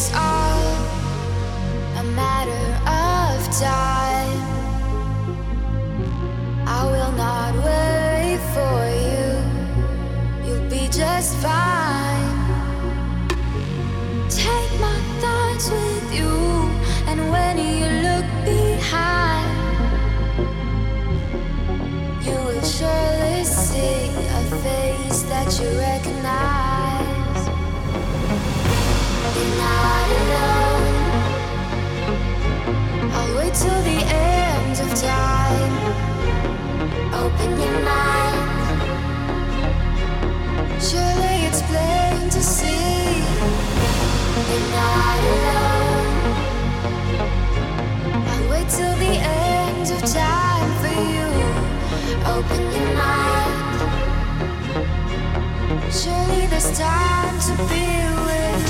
It's all. it's time to be with